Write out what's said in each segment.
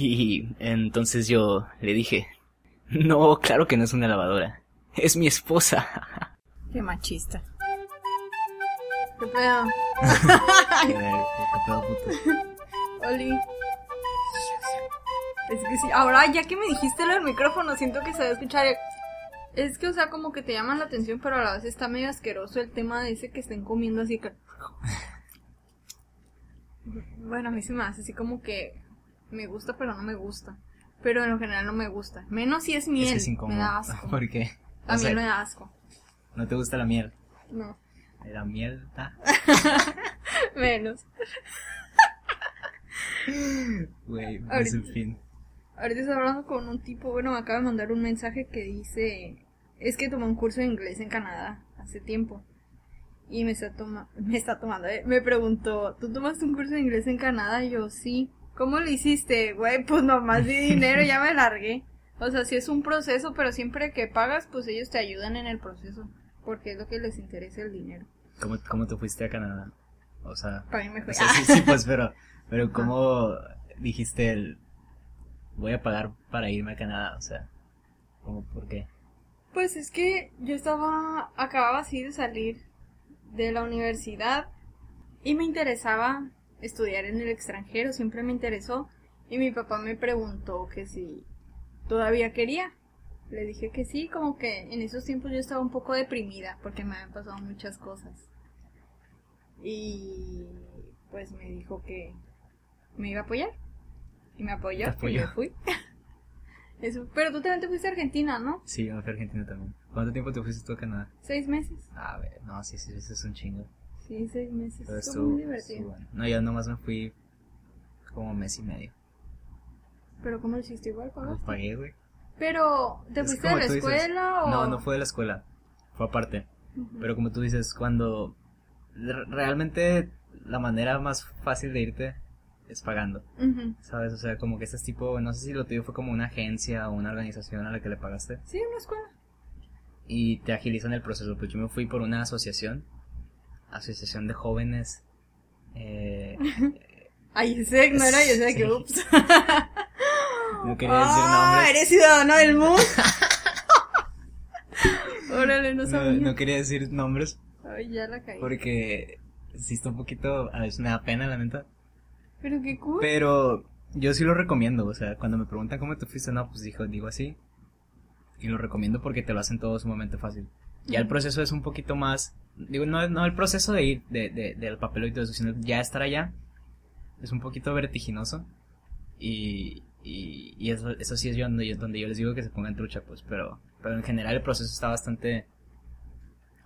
Y entonces yo le dije, no, claro que no es una lavadora, es mi esposa. Qué machista. ¿Qué pedo? ¿qué pedo, puto? Oli. Es que sí, ahora ya que me dijiste lo del micrófono, siento que se va a escuchar. Es que, o sea, como que te llaman la atención, pero a la vez está medio asqueroso el tema de ese que estén comiendo así que. Bueno, a mí se me hace así como que me gusta, pero no me gusta. Pero en lo general no me gusta. Menos si es miel. Es que es me da asco. ¿Por qué? A O mí sea, me da asco. ¿No te gusta la miel? No. La miel, ah, Menos. güey, es Ahorita- el fin. Ahorita estoy hablando con un tipo, bueno, me acaba de mandar un mensaje que dice, es que tomó un curso de inglés en Canadá hace tiempo. Y me está, toma me está tomando, eh, me preguntó, ¿tú tomaste un curso de inglés en Canadá? Y yo, sí. ¿Cómo lo hiciste? Güey, pues nomás di dinero y ya me largué. O sea, sí es un proceso, pero siempre que pagas, pues ellos te ayudan en el proceso. Porque es lo que les interesa el dinero. ¿Cómo, ¿Cómo te fuiste a Canadá? O sea, Para mí me o sea, sí, sí, pues, pero, pero ¿cómo dijiste el, voy a pagar para irme a Canadá? O sea, ¿cómo, por qué? Pues es que yo estaba, acababa así de salir de la universidad y me interesaba estudiar en el extranjero, siempre me interesó y mi papá me preguntó que si todavía quería. Le dije que sí, como que en esos tiempos yo estaba un poco deprimida porque me habían pasado muchas cosas. Y pues me dijo que me iba a apoyar. Y me apoyó, y yo fui. Eso, pero tú también te fuiste a Argentina, ¿no? Sí, yo me fui a Argentina también. ¿Cuánto tiempo te fuiste tú a Canadá? Seis meses. A ver, no, sí, sí, eso es un chingo. Sí, seis meses. Pero Estuvo muy estuvo divertido. bueno. No, yo nomás me fui como mes y medio. Pero ¿cómo lo hiciste igual, Lo pagaste? pagué, güey. Pero, ¿te Es fuiste de la tú dices. escuela o...? No, no fue de la escuela. Fue aparte. Ujú. Pero como tú dices, cuando re- realmente la manera más fácil de irte es pagando, Ujú. ¿sabes? O sea, como que este tipo, no sé si lo tuyo fue como una agencia o una organización a la que le pagaste Sí, una escuela. y te agilizan el proceso. Pues yo me fui por una asociación, asociación de jóvenes. Eh, Ay, ese no era yo, sé que Sí. ups. no quería decir ah, nombres. eres ciudadano del mundo. Órale, no sabía. no quería decir nombres Ay, ya la caí. porque sí está un poquito, a veces me da pena la neta. Pero qué cool. Pero yo sí lo recomiendo, o sea, cuando me preguntan cómo te fuiste, no, pues dijo, digo así. Y lo recomiendo porque te lo hacen todo sumamente fácil. Ya el proceso es un poquito más, digo, no, no el proceso de ir, de, de, del papel y todo eso, sino ya estar allá es un poquito vertiginoso. Y, y, y eso, eso sí es yo donde, yo donde yo les digo que se pongan trucha, pues, pero, pero en general el proceso está bastante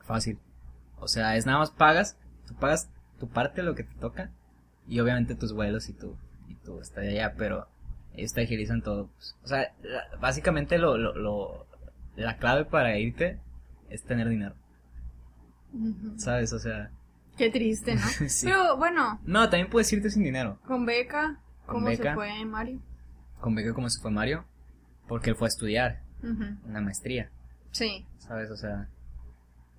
fácil. O sea, es nada más pagas, tú pagas tu parte, lo que te toca, y obviamente tus vuelos y tu, y tu estadía allá, pero ellos te agilizan todo. pues. O sea, la- básicamente lo, lo, lo, la clave para irte es tener dinero. ¿sabes? O sea, Qué triste, ¿no? Sí. Pero bueno, no, también puedes irte sin dinero. con beca, Con ¿cómo beca. se fue Mario? Con beca como se fue Mario, porque él fue a estudiar una maestría, Sí, ¿sabes? O sea,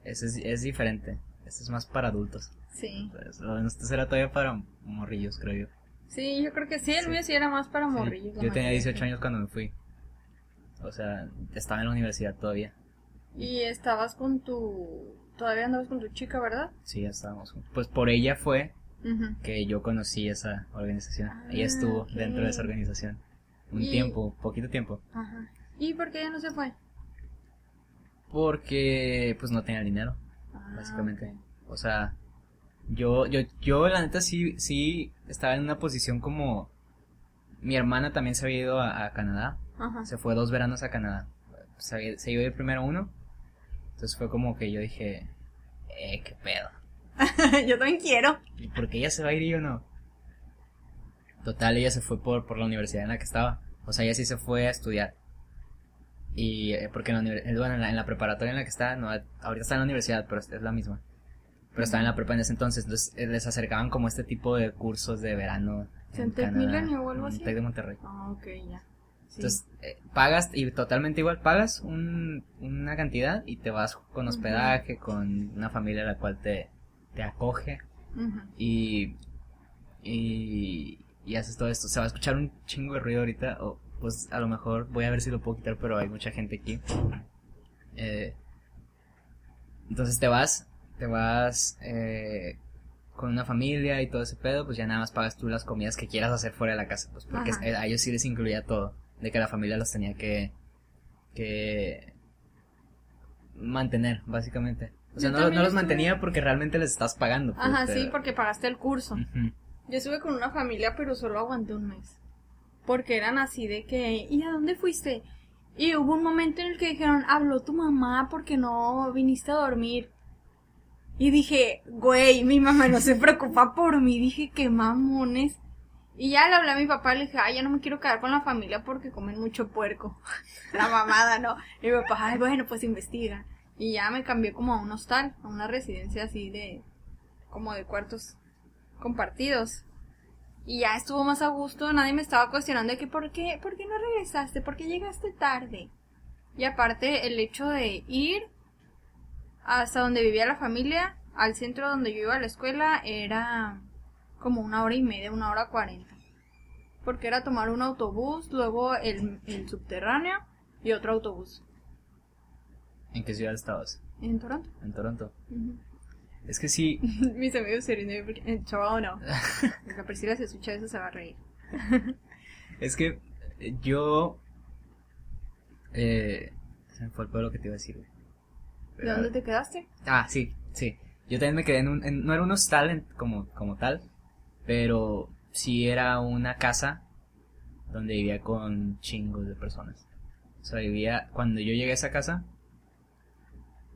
ese es, es diferente. Este es más para adultos. sí. de nosotros era todavía para morrillos, creo yo. Sí, yo creo que sí, el Sí. mío sí era más para Sí, morrillos. Yo tenía mayoría, 18 sí. años cuando me fui. O sea, estaba en la universidad todavía. Y estabas con tu... Todavía andabas con tu chica, ¿verdad? Sí, ya estábamos. Pues por ella fue que yo conocí esa organización. Ah, ella estuvo ok. dentro de esa organización. Un Y- tiempo, poquito tiempo. Ajá. ¿Y por qué ella no se fue? Porque pues no tenía dinero, Ah, básicamente. O sea, yo, yo, yo la neta sí, sí estaba en una posición como... Mi hermana también se había ido a, a Canadá. Ajá. Se fue dos veranos a Canadá. Se, había- se iba a ir primero uno. Entonces fue como que yo dije, eh, qué pedo. yo también quiero. ¿Y por qué ella se va a ir y yo no? Total, ella se fue por, por la universidad en la que estaba. O sea, ella sí se fue a estudiar. Y eh, porque en la, eh, bueno, en la, en la preparatoria en la que está, no, ahorita está en la universidad, pero es, la misma. Pero estaba en la prepa en ese entonces, entonces eh, les acercaban como este tipo de cursos de verano. en ¿Centec Canadá, Milenio o algo en así? Tec de Monterrey. Ah, ok, ya. Sí. Entonces, eh, pagas y totalmente igual, pagas un, una cantidad y te vas con hospedaje, con una familia a la cual te, te acoge y, y, y haces todo esto. Se va a escuchar un chingo de ruido ahorita, o pues a lo mejor voy a ver si lo puedo quitar, pero hay mucha gente aquí. Eh, entonces te vas, te vas eh, con una familia y todo ese pedo, pues ya nada más pagas tú las comidas que quieras hacer fuera de la casa, pues porque Ajá. a ellos sí les incluía todo, de que la familia los tenía que, que mantener, básicamente. O sea, Yo no, no los estuve- mantenía porque realmente les estás pagando. pues, Ajá, sí, pero- porque pagaste el curso. Yo estuve con una familia, pero solo aguanté un mes. Porque eran así de que, ¿y a dónde fuiste? Y hubo un momento en el que dijeron, habló tu mamá porque no viniste a dormir. Y dije, güey, mi mamá no se preocupa por mí. Dije, qué mamones. Y ya le hablé a mi papá, le dije, ay, ya no me quiero quedar con la familia porque comen mucho puerco. la mamada, ¿no? Y mi papá, ay, bueno, pues investiga. Y ya me cambié como a un hostal, a una residencia así de, como de cuartos compartidos. Y ya estuvo más a gusto, nadie me estaba cuestionando de que por qué, por qué no regresaste, por qué llegaste tarde. Y aparte el hecho de ir hasta donde vivía la familia, al centro donde yo iba a la escuela, era como una hora y media, una hora cuarenta. Porque era tomar un autobús, luego el, el subterráneo y otro autobús. ¿En qué ciudad estabas? En Toronto. En Toronto. Es que sí, Mis amigos se ríen porque en Toronto. La Priscila se escucha eso se va a reír. es que eh, yo... Eh, se me fue el lo que te iba a decir. güey. ¿De Pero- dónde te quedaste? Ah, sí, sí. Yo también me quedé en un... en- no era un hostal en- como, como tal, pero sí era una casa donde vivía con chingos de personas. O sea, vivía... Cuando yo llegué a esa casa,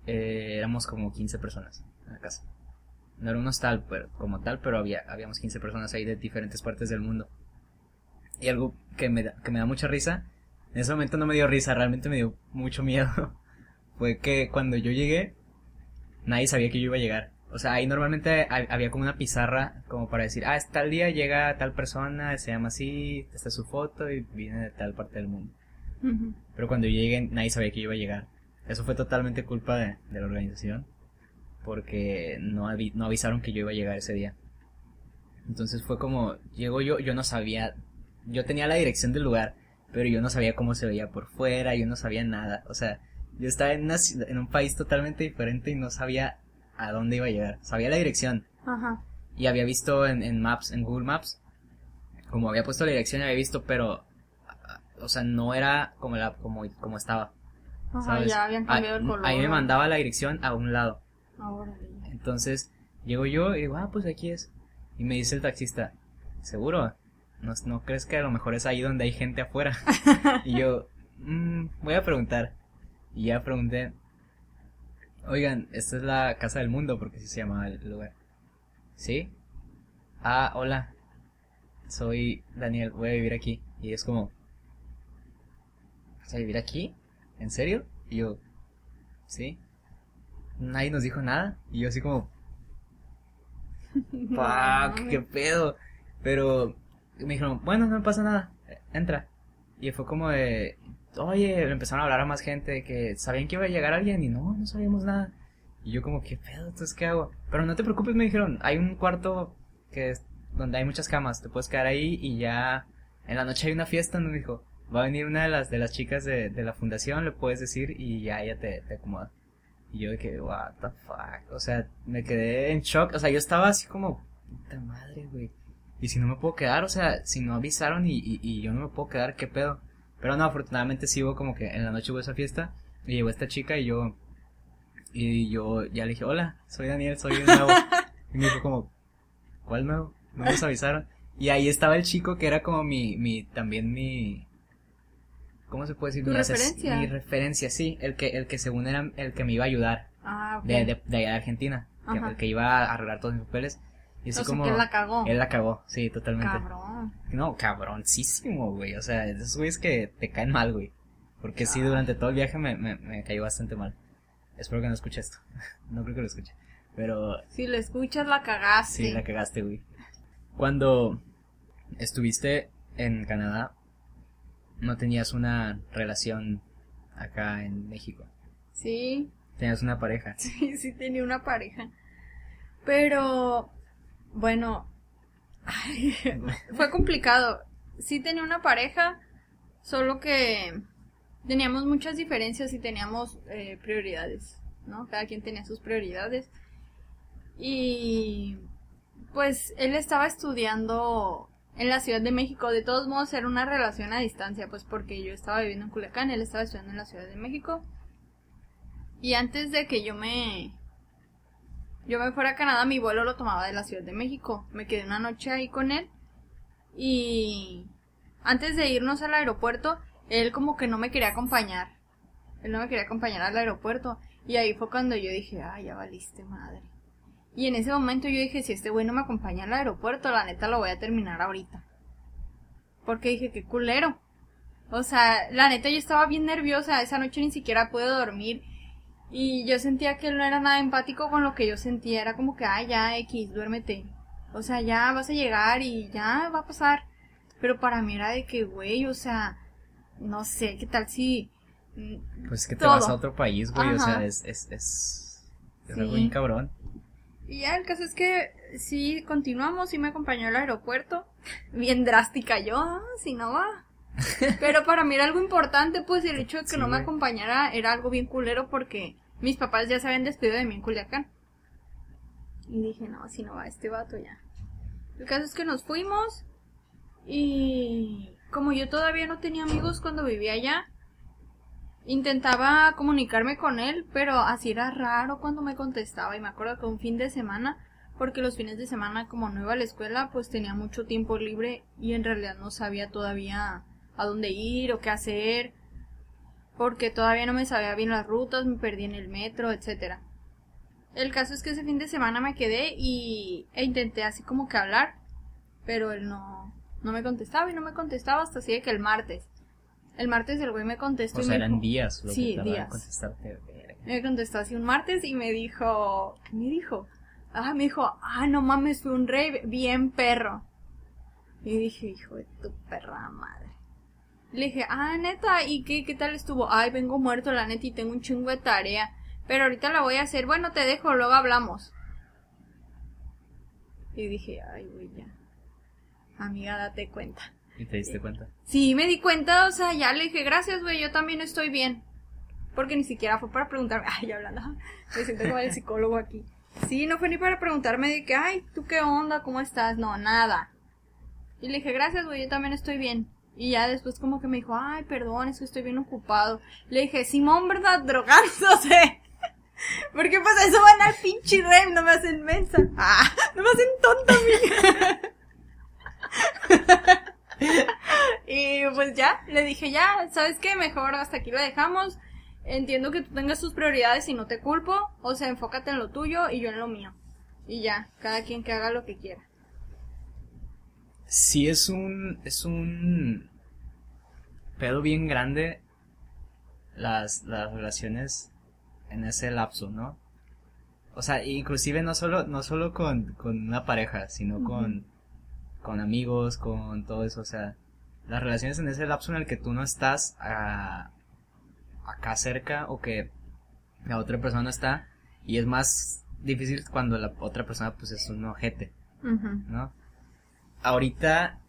eh, éramos como 15 personas en la casa. No era un hostal pero, como tal, pero había, habíamos 15 personas ahí de diferentes partes del mundo. Y algo que me, da, que me da mucha risa, en ese momento no me dio risa, realmente me dio mucho miedo. Fue que cuando yo llegué, nadie sabía que yo iba a llegar. O sea, ahí normalmente ha- había como una pizarra como para decir, ah, es tal día llega tal persona, se llama así, esta es su foto y viene de tal parte del mundo. Pero cuando yo llegué, nadie sabía que yo iba a llegar. Eso fue totalmente culpa de, de la organización. Porque no, avi- no avisaron que yo iba a llegar ese día. Entonces fue como, llego yo, yo no sabía, yo tenía la dirección del lugar, pero yo no sabía cómo se veía por fuera, yo no sabía nada. O sea, yo estaba en, una en un país totalmente diferente y no sabía a dónde iba a llegar. Sabía la dirección, Ajá. y había visto en, en Maps, en Google Maps, como había puesto la dirección, había visto, pero, o sea, no era como la, como, como estaba. Ajá, ¿sabes? ya habían Ah, cambiado el color. Ahí me mandaba la dirección a un lado. Ahora, Entonces, llego yo y digo, ah, pues aquí es. Y me dice el taxista, ¿seguro? ¿No, no crees que a lo mejor es ahí donde hay gente afuera? y yo, "Mm, voy a preguntar. Y ya pregunté, oigan, esta es la Casa del Mundo, porque así se llamaba el lugar. ¿Sí? Ah, hola. Soy Daniel, voy a vivir aquí. Y es como, ¿vas a vivir aquí? ¿En serio? Y yo, ¿sí? Nadie nos dijo nada. Y yo así como, fuck, qué pedo. Pero me dijeron, bueno, no pasa nada, entra. Y fue como de, oye, empezaron a hablar a más gente que sabían que iba a llegar alguien y no, no sabíamos nada. Y yo como, ¿qué pedo? Entonces, ¿qué hago? Pero no te preocupes, me dijeron, hay un cuarto que es donde hay muchas camas, te puedes quedar ahí y ya en la noche hay una fiesta, nos dijo, va a venir una de las de las chicas de, de la fundación, le puedes decir y ya ella te, te acomoda. Y yo de que, what the fuck, o sea, me quedé en shock, o sea, yo estaba así como, puta madre, güey. Y si no me puedo quedar, o sea, si no avisaron y, y, y yo no me puedo quedar, ¿qué pedo? Pero no, afortunadamente sí hubo como que en la noche hubo esa fiesta y llegó esta chica y yo, y yo ya le dije, hola, soy Daniel, soy el nuevo. y me dijo como, ¿cuál nuevo? No nos avisaron. Y ahí estaba el chico que era como mi, mi, también mi, ¿cómo se puede decir? ¿Tu Mi referencia? Mi referencia, sí, el que, el que según era el que me iba a ayudar Ah, ok. de, de, de allá de Argentina, que, el que iba a arreglar todos mis papeles. Y así o sea, como, que la cagó. él la cagó, sí, totalmente. Cabrón. No, cabroncísimo, güey. O sea, esos güeyes que te caen mal, güey. Porque sí, durante todo el viaje me, me, me cayó bastante mal. Espero que no escuche esto. no creo que lo escuche. Pero Si lo escuchas, la cagaste. sí, la cagaste, güey. Cuando estuviste en Canadá, no tenías una relación acá en México. Sí, Tenías una pareja. sí, sí tenía una pareja. Pero, bueno, Ay, fue complicado. Sí tenía una pareja, solo que teníamos muchas diferencias y teníamos eh, prioridades, ¿no? Cada quien tenía sus prioridades. Y pues él estaba estudiando en la Ciudad de México. De todos modos era una relación a distancia, pues porque yo estaba viviendo en Culiacán, él estaba estudiando en la Ciudad de México. Y antes de que yo me yo me fuera a Canadá, mi vuelo lo tomaba de la Ciudad de México. Me quedé una noche ahí con él y antes de irnos al aeropuerto, él como que no me quería acompañar. Él no me quería acompañar al aeropuerto y ahí fue cuando yo dije, "Ay, ya valiste madre." Y en ese momento yo dije, si este güey no me acompaña al aeropuerto, la neta lo voy a terminar ahorita. Porque dije, qué culero. O sea, la neta yo estaba bien nerviosa, esa noche ni siquiera pude dormir. Y yo sentía que él no era nada empático con lo que yo sentía, era como que, ay, ya, X, duérmete. O sea, ya vas a llegar y ya va a pasar. Pero para mí era de que, güey, o sea, no sé, ¿qué tal si... mm, Pues que te vas a otro país, güey, o sea, es, es, es, es Sí. algo bien cabrón. Y ya el caso es que sí continuamos, sí me acompañó al aeropuerto. Bien drástica yo, si no va. Pero para mí era algo importante, pues el hecho de que Sí, no me acompañara era algo bien culero porque mis papás ya se habían despedido de mí en Culiacán. Y dije, no, si no va este vato ya. El caso es que nos fuimos y como yo todavía no tenía amigos cuando vivía allá, intentaba comunicarme con él, pero así era raro cuando me contestaba y me acuerdo que un fin de semana, porque los fines de semana como no iba a la escuela, pues tenía mucho tiempo libre y en realidad no sabía todavía a dónde ir o qué hacer, porque todavía no me sabía bien las rutas, me perdí en el metro, etcétera. El caso es que ese fin de semana me quedé y e intenté así como que hablar, pero él no no me contestaba y no me contestaba hasta así de que el martes. El martes el güey me contestó O y sea, me eran dijo- días lo Sí, que días. contestarte. me contestó así un martes y me dijo, ¿qué me dijo? Ah, me dijo, ah, no mames, fue un rey bien perro. Y dije, hijo de tu perra madre. Le dije, ah, neta, ¿y qué, qué tal estuvo? Ay, vengo muerto, la neta, y tengo un chingo de tarea. Pero ahorita la voy a hacer. Bueno, te dejo, luego hablamos. Y dije, ay, güey, ya. Amiga, date cuenta. ¿Y te diste cuenta? Sí, me di cuenta, o sea, ya le dije, gracias, güey, yo también estoy bien. Porque ni siquiera fue para preguntarme, ay, hablando, me siento como el psicólogo aquí. Sí, no fue ni para preguntarme de que, ay, ¿tú qué onda? ¿Cómo estás? No, nada. Y le dije, gracias, güey, yo también estoy bien. Y ya después como que me dijo, ay, perdón, es que estoy bien ocupado. Le dije, Simón, ¿verdad? Drogándose. Porque pues eso van al pinche rem, no me hacen mensa. Ah, no me hacen tonta, amiga. Y pues ya, le dije ya, ¿sabes qué? Mejor hasta aquí lo dejamos. Entiendo que tú tengas tus prioridades y no te culpo. O sea, enfócate en lo tuyo y yo en lo mío. Y ya, cada quien que haga lo que quiera. Sí, es un. Es un. pedo bien grande. Las, las relaciones en ese lapso, ¿no? O sea, inclusive no solo, no solo con, con una pareja, sino con, con amigos, con todo eso. O sea, las relaciones en ese lapso en el que tú no estás acá cerca o que la otra persona no está. Y es más difícil cuando la otra persona pues es un ojete. ¿no? Ahorita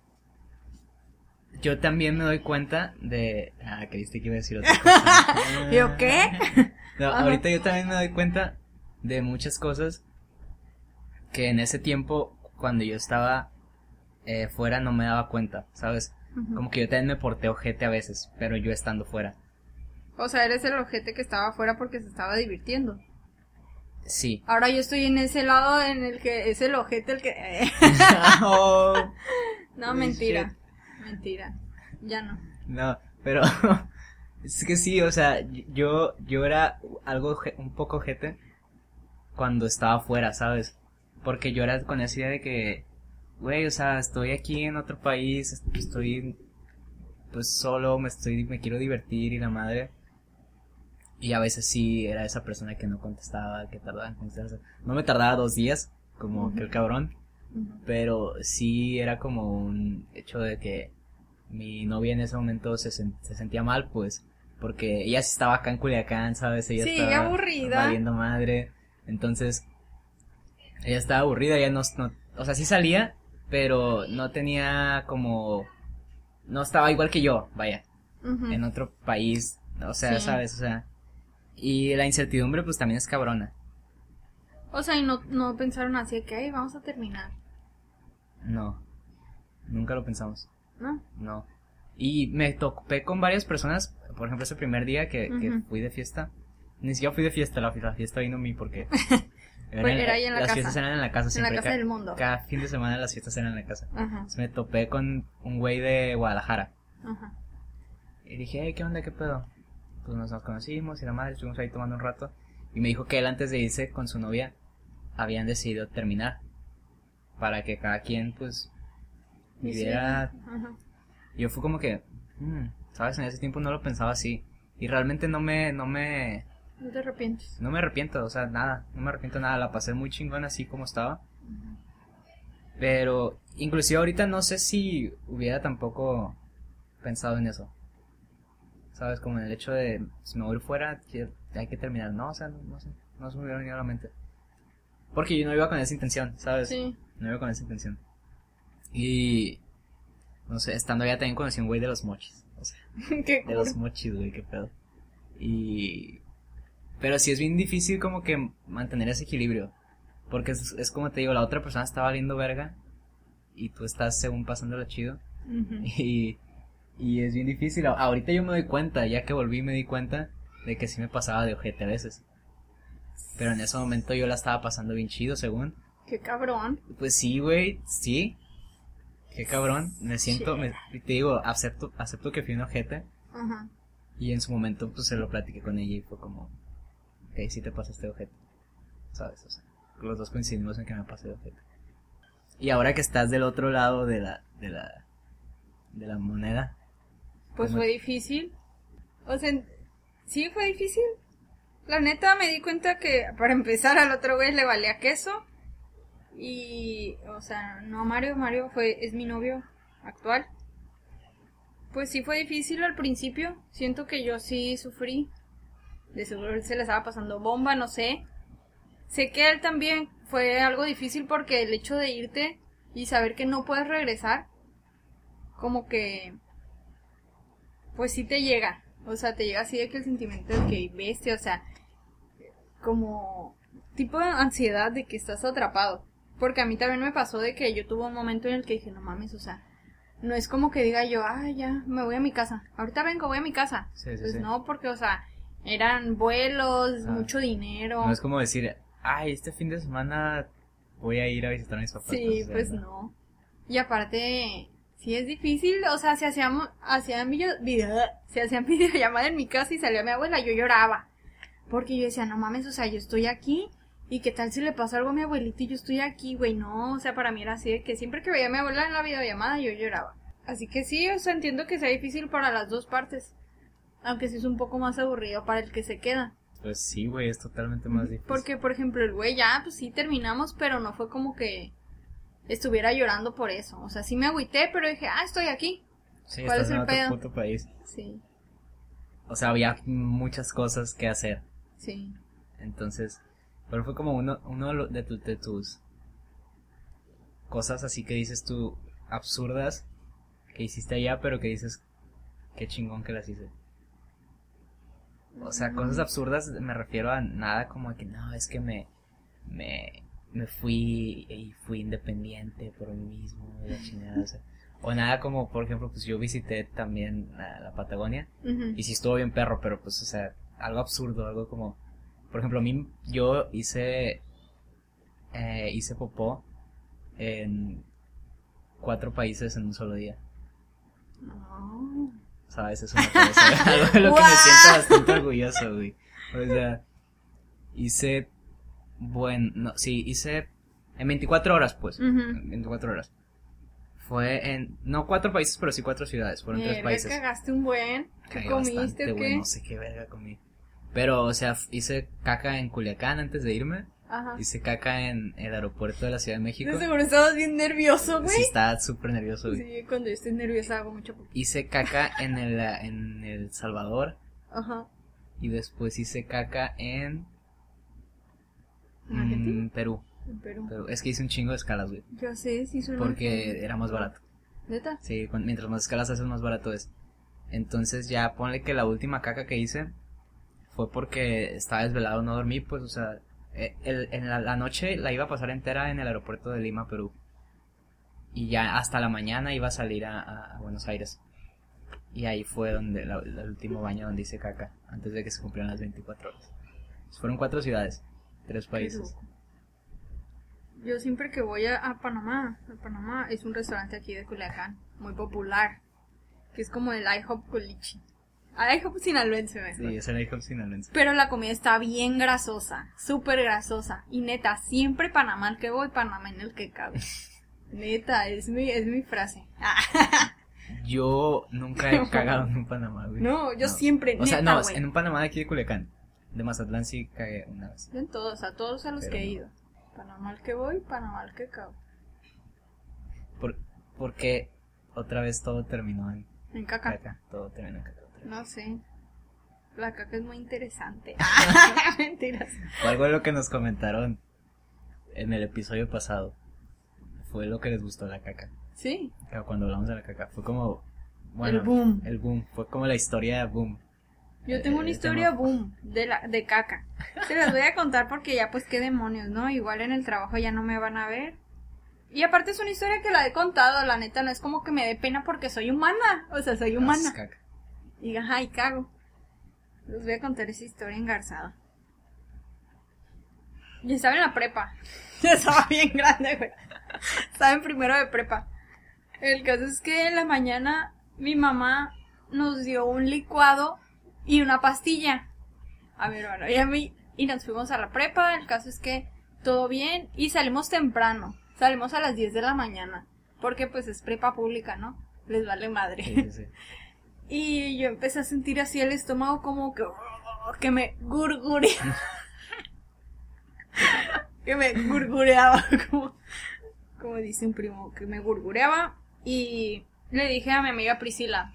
yo también me doy cuenta de... Ah, creíste que iba a decir otra cosa. ¿Yo qué? No, Ajá. ahorita yo también me doy cuenta de muchas cosas que en ese tiempo, cuando yo estaba eh, fuera, no me daba cuenta, ¿sabes? Como que yo también me porté ojete a veces, pero yo estando fuera. O sea, eres el ojete que estaba afuera porque se estaba divirtiendo. Sí. Ahora yo estoy en ese lado en el que es el ojete el que... Oh, no, mentira. Mentira. Ya no. No, pero es que sí, o sea, yo yo era algo un poco ojete cuando estaba afuera, ¿sabes? Porque yo era con esa idea de que, güey, o sea, estoy aquí en otro país, est- estoy pues solo, me estoy me quiero divertir y la madre. Y a veces sí era esa persona que no contestaba, que tardaba en contestar. No me tardaba dos días, como que el cabrón pero sí era como un hecho de que mi novia en ese momento se, se sentía mal, pues, porque ella sí estaba acá en Culiacán, ¿sabes? Ella Sí, estaba aburrida. valiendo madre, entonces, ella estaba aburrida, ella no, no- o sea, sí salía, pero no tenía como, no estaba igual que yo, vaya, en otro país, o sea, Sí. sabes, o sea, y la incertidumbre pues también es cabrona, O sea, y no, no pensaron así de que, ay, vamos a terminar, no, nunca lo pensamos, ¿no? no, y me topé con varias personas, por ejemplo, ese primer día que, fui de fiesta, ni siquiera fui de fiesta, la, la fiesta vino a mí porque... Pues era ahí en la las casa. fiestas eran en la casa En la siempre. casa ca- del mundo. Cada fin de semana las fiestas eran en la casa. Ajá, Entonces me topé con un güey de Guadalajara. ajá. Y dije, "Hey, ¿qué onda? ¿Qué pedo? Pues nos, nos conocimos y la madre estuvimos ahí tomando un rato. Y me dijo que él antes de irse con su novia habían decidido terminar. Para que cada quien, pues, sí, viviera. Y yo fui como que, "Mm", ¿sabes? En ese tiempo no lo pensaba así. Y realmente no me, no me, No te arrepientes. no me arrepiento, o sea, nada. No me arrepiento nada. La pasé muy chingón así como estaba. Pero, inclusive ahorita no sé si hubiera tampoco pensado en eso. ¿Sabes? Como en el hecho de, si me voy fuera, hay que terminar. No, o sea, no, no sé. No se me hubiera venido a la mente. Porque yo no iba con esa intención, ¿sabes? Sí. No iba con esa intención. Y, no sé, estando allá también conocí un güey de los mochis. O sea, Qué de los mochis, güey, qué pedo. Y... Pero sí es bien difícil como que mantener ese equilibrio. Porque es, es como te digo, la otra persona está valiendo verga y tú estás según pasándolo chido. Ujú. Y, y es bien difícil. Ahorita yo me doy cuenta, ya que volví me di cuenta de que sí me pasaba de ojete a veces. Pero en ese momento yo la estaba pasando bien chido, según. Qué cabrón. Pues sí, güey, sí. Qué cabrón. Me siento, me, te digo, acepto, acepto que fui un ojete. Ajá. Y en su momento, pues se lo platiqué con ella y fue como, ok, sí te pasaste de ojete. ¿Sabes? O sea, los dos coincidimos en que me pasé de ojete. Y ahora que estás del otro lado de la, de la, de la moneda, Pues fue difícil. O sea, sí fue difícil. La neta me di cuenta que para empezar al otro güey le valía queso. Y, o sea, no Mario, Mario fue, es mi novio actual. Pues sí fue difícil al principio. Siento que yo sí sufrí. De seguro él se le estaba pasando bomba, no sé. Sé que él también fue algo difícil porque el hecho de irte y saber que no puedes regresar, como que pues sí te llega. O sea, te llega así de que el sentimiento de que bestia, o sea, como tipo de ansiedad de que estás atrapado. Porque a mí también me pasó de que yo tuve un momento en el que dije, no mames, o sea, no es como que diga yo, ay, ya, me voy a mi casa. Ahorita vengo, voy a mi casa. Sí, sí, pues sí. no, porque, o sea, eran vuelos, Ah. mucho dinero. no es como decir, ay, este fin de semana voy a ir a visitar a mis papás. Sí, pues no. Y aparte, sí es difícil, o sea, si hacíamos, hacían video, video, se hacían videollamada en mi casa y salía mi abuela, yo lloraba. Porque yo decía, no mames, o sea, yo estoy aquí, y qué tal si le pasa algo a mi abuelita y yo estoy aquí, güey, no, o sea, para mí era así de que siempre que veía a mi abuela en la videollamada yo lloraba. Así que sí, o sea, entiendo que sea difícil para las dos partes. Aunque sí es un poco más aburrido para el que se queda. Pues sí, güey, es totalmente más difícil. Porque, por ejemplo, el güey ya, pues sí terminamos, pero no fue como que estuviera llorando por eso. O sea, sí me agüité, pero dije, ah, estoy aquí. sí, ¿cuál estás es en el otro pedo? puto país. Sí, O sea, había muchas cosas que hacer. sí. Entonces, pero fue como uno, uno de, tu- de tus cosas así que dices tú absurdas que hiciste allá, pero que dices qué chingón que las hice. O sea, cosas absurdas me refiero a nada como que no, es que me me, me fui y fui independiente por mí mismo y la chingada, o sea, o nada como, por ejemplo, pues yo visité también la, la Patagonia y sí estuvo bien perro, pero pues, o sea, algo absurdo, algo como, por ejemplo, a mí, yo hice, eh, hice popó en cuatro países en un solo día, No. ¿sabes? Es una cosa, algo de lo que me siento bastante orgulloso, güey. O sea, hice, bueno, no, sí, hice en 24 horas, pues, Ujú. en 24 horas. Fue en, no cuatro países, pero sí cuatro ciudades, fueron tres Verga, países. cagaste un buen. ¿Qué Cagué comiste o qué? no sé qué verga comí. Pero, o sea, hice caca en Culiacán antes de irme. Ajá. Hice caca en el aeropuerto de la Ciudad de México. De seguro estabas bien nervioso, Sí, güey. estaba súper nervioso, güey. Sí, cuando yo estoy nerviosa hago mucho. Hice caca en el, en el Salvador. Ajá. Y después hice caca en ¿En Argentina? mm, Perú. En Perú. Pero es que hice un chingo de escalas, güey. Yo sé, sí suena. Porque era más barato. ¿Neta? Sí, mientras más escalas haces, más barato es. Entonces ya ponle que la última caca que hice fue porque estaba desvelado, no dormí, pues, o sea, eh, el- en la, la noche la iba a pasar entera en el aeropuerto de Lima, Perú. Y ya hasta la mañana iba a salir a, a- a Buenos Aires. Y ahí fue donde la- el último baño donde hice caca, antes de que se cumplieran las 24 horas. Fueron cuatro ciudades, tres países. Yo siempre que voy a, a Panamá, a Panamá es un restaurante aquí de Culiacán, muy popular, que es como el IHOP Culichi. IHOP sinaloense, mejor. Sí, ese era hijo sinaloense. Pero la comida está bien grasosa, súper grasosa. Y neta, siempre Panamá el que voy, Panamá en el que cabe. Neta, es mi, es mi frase. Yo nunca he cagado en un Panamá, güey. no, yo siempre, O sea, neta, no, güey. en un Panamá de aquí de Culiacán. De Mazatlán sí cagué una vez. En todos, a todos a los Pero que he ido. Panamá el que voy, Panamá el que cabe. Por, porque otra vez todo terminó en En caca. caca. Todo terminó en caca. No sé. La caca es muy interesante. Mentiras. Algo de lo que nos comentaron en el episodio pasado. Fue lo que les gustó la caca. Sí. Cuando hablamos de la caca. Fue como. Bueno, el boom. El boom. Fue como la historia de boom. Yo tengo una Eh, historia boom de la de caca. Se las voy a contar porque ya pues qué demonios, ¿no? Igual en el trabajo ya no me van a ver. Y aparte es una historia que la he contado, la neta no es como que me dé pena porque soy humana, o sea, soy Haces humana. caca. Y ajá, y cago. Les voy a contar esa historia engarzada. Yo estaba en la prepa. Yo estaba bien grande, güey. Estaba en primero de prepa. El caso es que en la mañana mi mamá nos dio un licuado y una pastilla. A mi hermano y a mí. Y nos fuimos a la prepa. El caso es que todo bien. Y salimos temprano. Salimos a las 10 de la mañana. Porque pues es prepa pública, ¿no? Les vale madre. Sí, sí, sí. Y yo empecé a sentir así el estómago como que, que me gurgureaba. que me gurgureaba, como, como dice un primo, que me gurgureaba. Y le dije a mi amiga Priscila,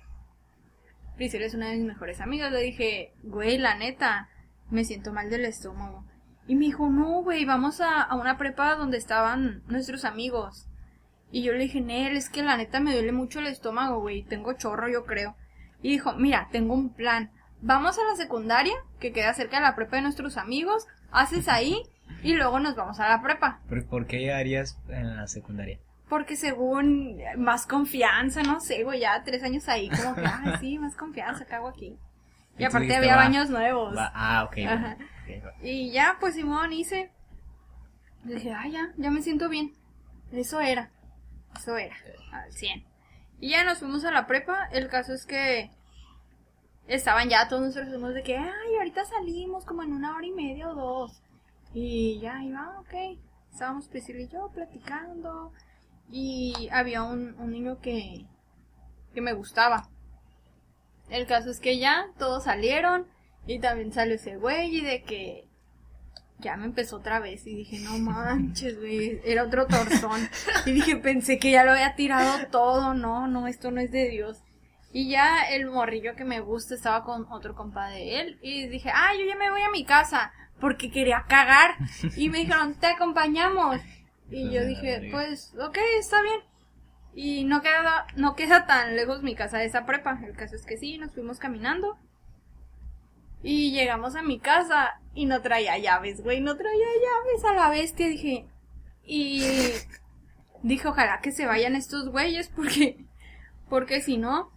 Priscila es una de mis mejores amigas, le dije, güey, la neta, me siento mal del estómago. Y me dijo, no, güey, vamos a, una prepa donde estaban nuestros amigos. Y yo le dije, Nel, es que la neta me duele mucho el estómago, güey, tengo chorro, yo creo. Y dijo, mira, tengo un plan. Vamos a la secundaria, que queda cerca de la prepa de nuestros amigos, haces ahí y luego nos vamos a la prepa. ¿Por, qué llegarías en la secundaria? Porque según más confianza, no sé, güey, ya tres años ahí, como que, ay, sí, más confianza, cago aquí. Y aparte dijiste, había va, baños nuevos. Va- ah, ok. bueno, Ajá. ok. Y ya, pues Simón hice. Y dije, ah, ya, ya me siento bien. Eso era. Eso era. Al 100. Y ya nos fuimos a la prepa. El caso es que estaban ya todos nuestros amigos de que, ay, ahorita salimos como en una hora y media o dos. Y ya iba, ok. Estábamos Priscila y yo platicando. Y había un, un niño que, que me gustaba. El caso es que ya todos salieron. Y también salió ese güey y de que ya me empezó otra vez y dije, no manches, güey, era otro torzón. Y dije, pensé que ya lo había tirado todo, no, no, esto no es de Dios. Y ya el morrillo que me gusta estaba con otro compa de él y dije, ah, yo ya me voy a mi casa porque quería cagar. Y me dijeron, te acompañamos. Y yo dije, pues, ok, está bien. Y no queda, no queda tan lejos mi casa de esa prepa. El caso es que sí, nos fuimos caminando. Y llegamos a mi casa y no traía llaves, güey, no traía llaves a la bestia, dije. Y dije, ojalá que se vayan estos güeyes porque, porque si no,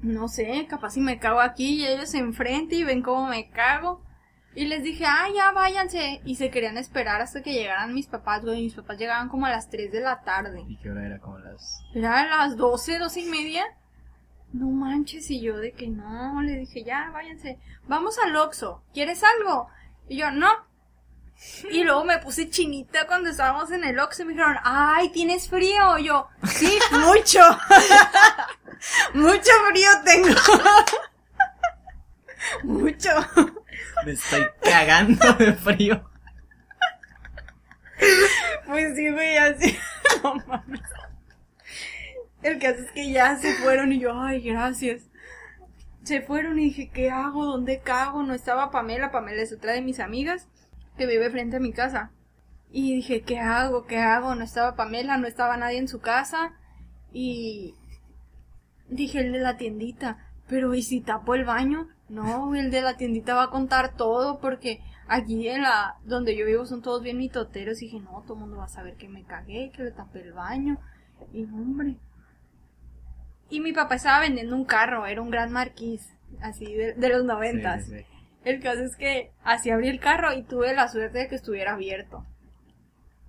no sé, capaz si me cago aquí y ellos enfrente y ven cómo me cago. Y les dije, ah, ya váyanse. Y se querían esperar hasta que llegaran mis papás, güey. Mis papás llegaban como a las 3 de la tarde. ¿Y qué hora era? Como las... Era a las 12, 12 y media. No manches, y yo de que no, le dije, ya, váyanse. Vamos al Oxxo, ¿quieres algo? Y yo, no. Y luego me puse chinita cuando estábamos en el Oxxo y me dijeron, ay, ¿tienes frío? Y yo, sí, mucho. mucho frío tengo. mucho. Me estoy cagando de frío. Pues sí, güey, así. No. El caso es que ya se fueron y yo, ay, gracias. Se fueron y dije, ¿qué hago? ¿Dónde cago? No estaba Pamela. Pamela es otra de mis amigas que vive frente a mi casa. Y dije, ¿qué hago? ¿Qué hago? No estaba Pamela, no estaba nadie en su casa. Y dije, el de la tiendita, pero ¿y si tapo el baño? No, el de la tiendita va a contar todo porque aquí en la donde yo vivo son todos bien mitoteros. Y dije, no, todo el mundo va a saber que me cagué, que le tapé el baño. Y hombre. Y mi papá estaba vendiendo un carro, era un gran marquís, así de, de los noventas. Sí, sí, sí. El caso es que así abrí el carro y tuve la suerte de que estuviera abierto.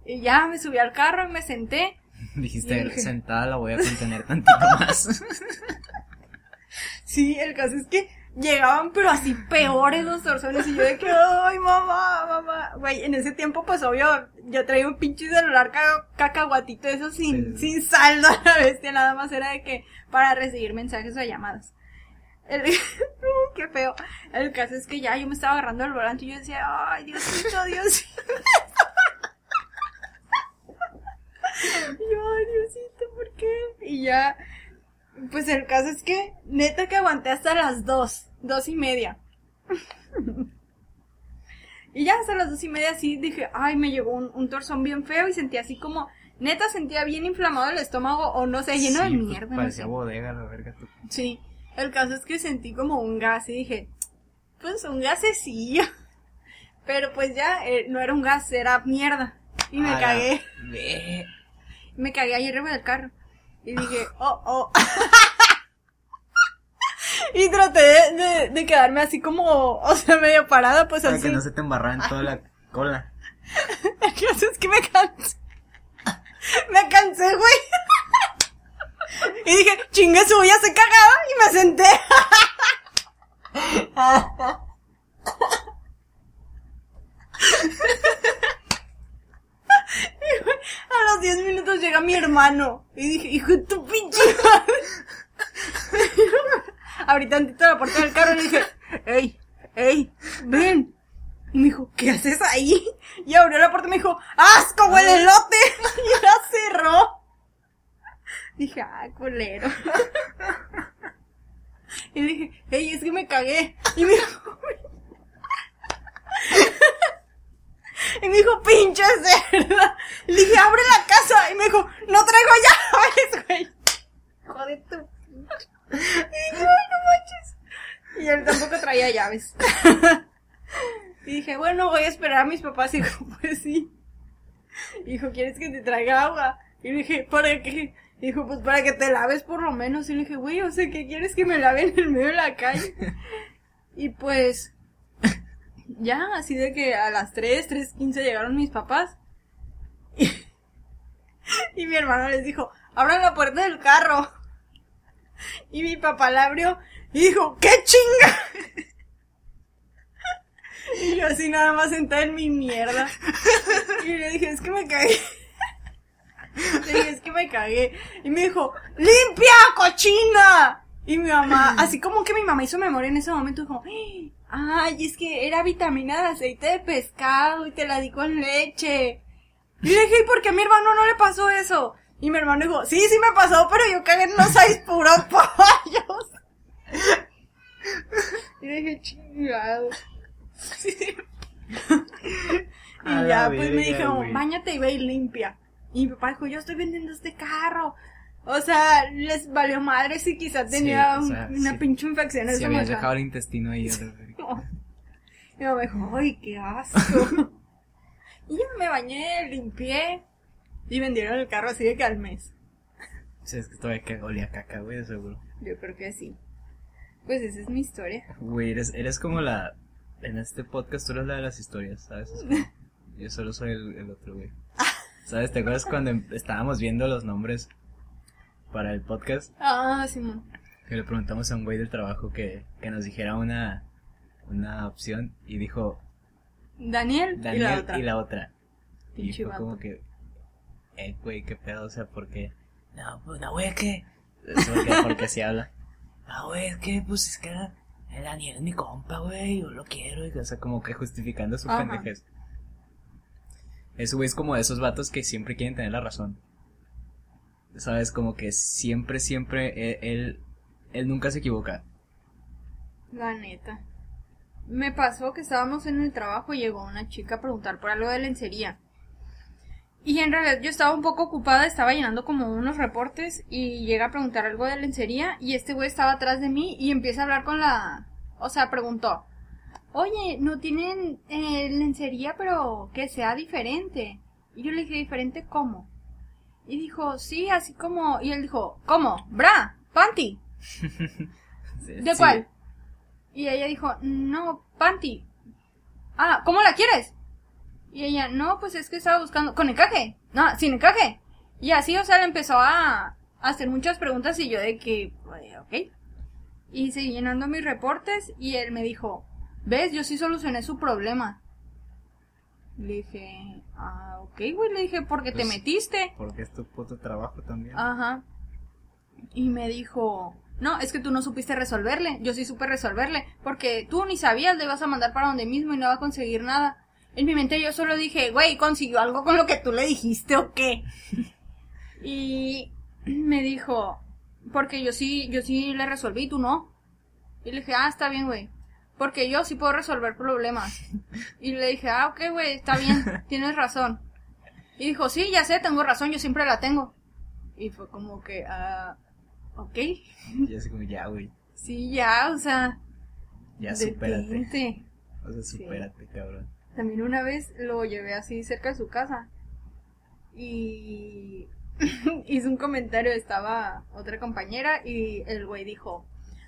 Y ya me subí al carro y me senté. Dijiste, Dije- sentada la voy a contener tantito más. Sí, el caso es que llegaban pero así peores los torsones y yo de que, ay mamá, mamá. Güey, en ese tiempo pues obvio yo traía un pinche celular ca- cacahuatito eso sin, Sí. sin saldo a la bestia, nada más era de que para recibir mensajes o llamadas. El- qué feo. El caso es que ya yo me estaba agarrando el volante y yo decía, ay Diosito, Diosito. Yo, ay Diosito, ¿por qué? Y ya, pues el caso es que, neta que aguanté hasta las dos, dos y media. y ya hasta las dos y media así dije, ay, me llegó un, un torzón bien feo y sentí así como, neta sentía bien inflamado el estómago o no sé, lleno de Sí, pues, mierda. no Parecía sé. bodega la verga. tú. Sí, el caso es que sentí como un gas y dije, pues un gasecillo. Pero pues ya, eh, no era un gas, era mierda. Y me A cagué. Me cagué ahí arriba del carro. Y dije, oh, oh. y traté de, de- de quedarme así como, o sea, medio parada, pues Para así. que no se te embarrara en toda la cola. El caso es que me cansé. Me cansé, güey. y dije, chingue su, ya se cagaba y me senté. A los 10 minutos llega mi hermano. Y dije, hijo de tu pinche. Abrí tantito la puerta del carro y le dije, ey, ey, ven. Y me dijo, ¿qué haces ahí? Y abrió la puerta y me dijo, ¡asco, güey, de elote! Y la cerró. Dije, ah, culero. Y le dije, ey, es que me cagué. Y me dijo, y me dijo, pinche cerda. Le dije, abre la casa. Y me dijo, no traigo llaves, güey. Joder, pinche. Y dije, ay, no manches. Y él tampoco traía llaves. Y dije, bueno, voy a esperar a mis papás. Y dijo, pues sí. Y dijo, ¿quieres que te traiga agua? Y le dije, ¿para qué? Y dijo, pues para que te laves por lo menos. Y le dije, güey, o sea, ¿qué quieres que me lave en el medio de la calle? Y pues, ya, así de que a las 3, 3.15 llegaron mis papás. Y, y mi hermano les dijo, abran la puerta del carro. Y mi papá la abrió y dijo, ¡qué chinga! Y yo así nada más sentada en mi mierda. Y le dije, es que me cagué. Le dije, es que me cagué. Y me dijo, ¡limpia, cochina! Y mi mamá, así como que mi mamá hizo memoria en ese momento, dijo, ay, es que era vitamina de aceite de pescado y te la di con leche. Y le dije, ¿y por qué a mi hermano no le pasó eso? Y mi hermano dijo, sí, sí me pasó, pero yo cagué en unos seis puros pollos. Y le dije, chingado. A Y ya, pues me dijo, bañate y ve y limpia. Y mi papá dijo, yo estoy vendiendo este carro. O sea, les valió madre si quizás Sí, tenía un- sea, una sí. pinche infección Si habías estomacal. dejado el intestino ahí. Y mamá dijo, ay, qué asco. y yo me bañé, limpié. Y vendieron el carro así de que al mes. Sí, es que todavía que olía caca, güey, de seguro. Yo creo que sí. Pues esa es mi historia. Güey, eres, eres como la... En este podcast tú eres la de las historias, ¿sabes? Yo solo soy el, el otro, güey. ¿Sabes? ¿Te acuerdas cuando em- estábamos viendo los nombres para el podcast? Ah, Simón. Que le preguntamos a un güey del trabajo que, que nos dijera una, una opción y dijo Daniel, Daniel y la otra. y la otra. Y Pinche fue como que, eh, güey, qué pedo, o sea, porque, no, pues, no, güey, ¿qué? Es porque, porque así habla. No, güey, es que, pues, es que el Daniel es mi compa, güey, yo lo quiero, y, o sea, como que justificando su pendejez. Ese güey es como de esos vatos que siempre quieren tener la razón. ¿Sabes? Como que siempre, siempre, él, él, él nunca se equivoca. La neta. Me pasó que estábamos en el trabajo y llegó una chica a preguntar por algo de lencería. Y en realidad yo estaba un poco ocupada, estaba llenando como unos reportes y llega a preguntar algo de lencería y este güey estaba atrás de mí y empieza a hablar con la... O sea, preguntó, oye, ¿no tienen eh, lencería pero que sea diferente? Y yo le dije, ¿diferente cómo? Y dijo, sí, así como... Y él dijo, ¿cómo? ¿Bra? ¿Panty? ¿De Sí. cuál? Y ella dijo, no, panty. Ah, ¿cómo la quieres? Y ella, no, pues es que estaba buscando, con encaje. No, sin encaje. Y así, o sea, le empezó a, hacer muchas preguntas y yo de que, ok. Y seguí llenando mis reportes y él me dijo, ves, yo sí solucioné su problema. Le dije, ah, ok, güey, le dije, porque te Pues- metiste. Porque es tu puto trabajo también. Ajá. Y me dijo, no, es que tú no supiste resolverle. Yo sí supe resolverle. Porque tú ni sabías, le ibas a mandar para donde mismo y no va a conseguir nada. En mi mente yo solo dije, güey, ¿consiguió algo con lo que tú le dijiste o qué? y me dijo, porque yo sí, yo sí le resolví, tú no. Y le dije, ah, está bien, güey. Porque yo sí puedo resolver problemas. Y le dije, ah, ok, güey, está bien, tienes razón. Y dijo, sí, ya sé, tengo razón, yo siempre la tengo. Y fue como que, ah, ok, Y así como, ya, güey. sí, ya, o sea, Ya, supérate. detente. O sea, Sí. supérate, cabrón. También una vez lo llevé así cerca de su casa y hizo un comentario, estaba otra compañera y el güey dijo,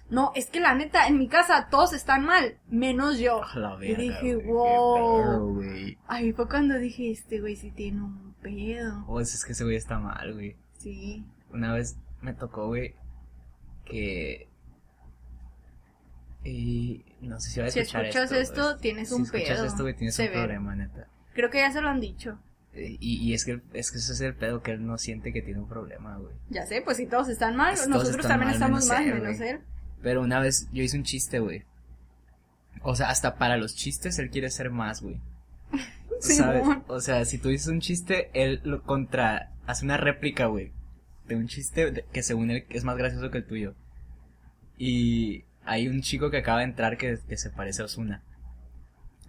no, es que la neta, en mi casa todos están mal, menos yo. A la y verga, dije, güey, qué wow. pedo. Ahí fue cuando dije, este güey sí tiene un pedo. Oh, es que ese güey está mal, güey. Sí. Una vez me tocó, güey, que... Y no sé si va a Si escuchar escuchas esto, güey. tienes si un escuchas pedo esto, güey, tienes un problema, neta. Creo que ya se lo han dicho. Eh, Y, y es que es que ese es el pedo que él no siente que tiene un problema, güey. Ya sé, pues si todos están mal, todos nosotros están también mal, estamos menos mal, él, menos él. Pero una vez yo hice un chiste, güey. O sea, hasta para los chistes él quiere ser más, güey. ¿Sabes? Simón. O sea, si tú dices un chiste, él lo contra... Hace una réplica, güey. De un chiste que según él es más gracioso que el tuyo. Y hay un chico que acaba de entrar que, que se parece a Osuna.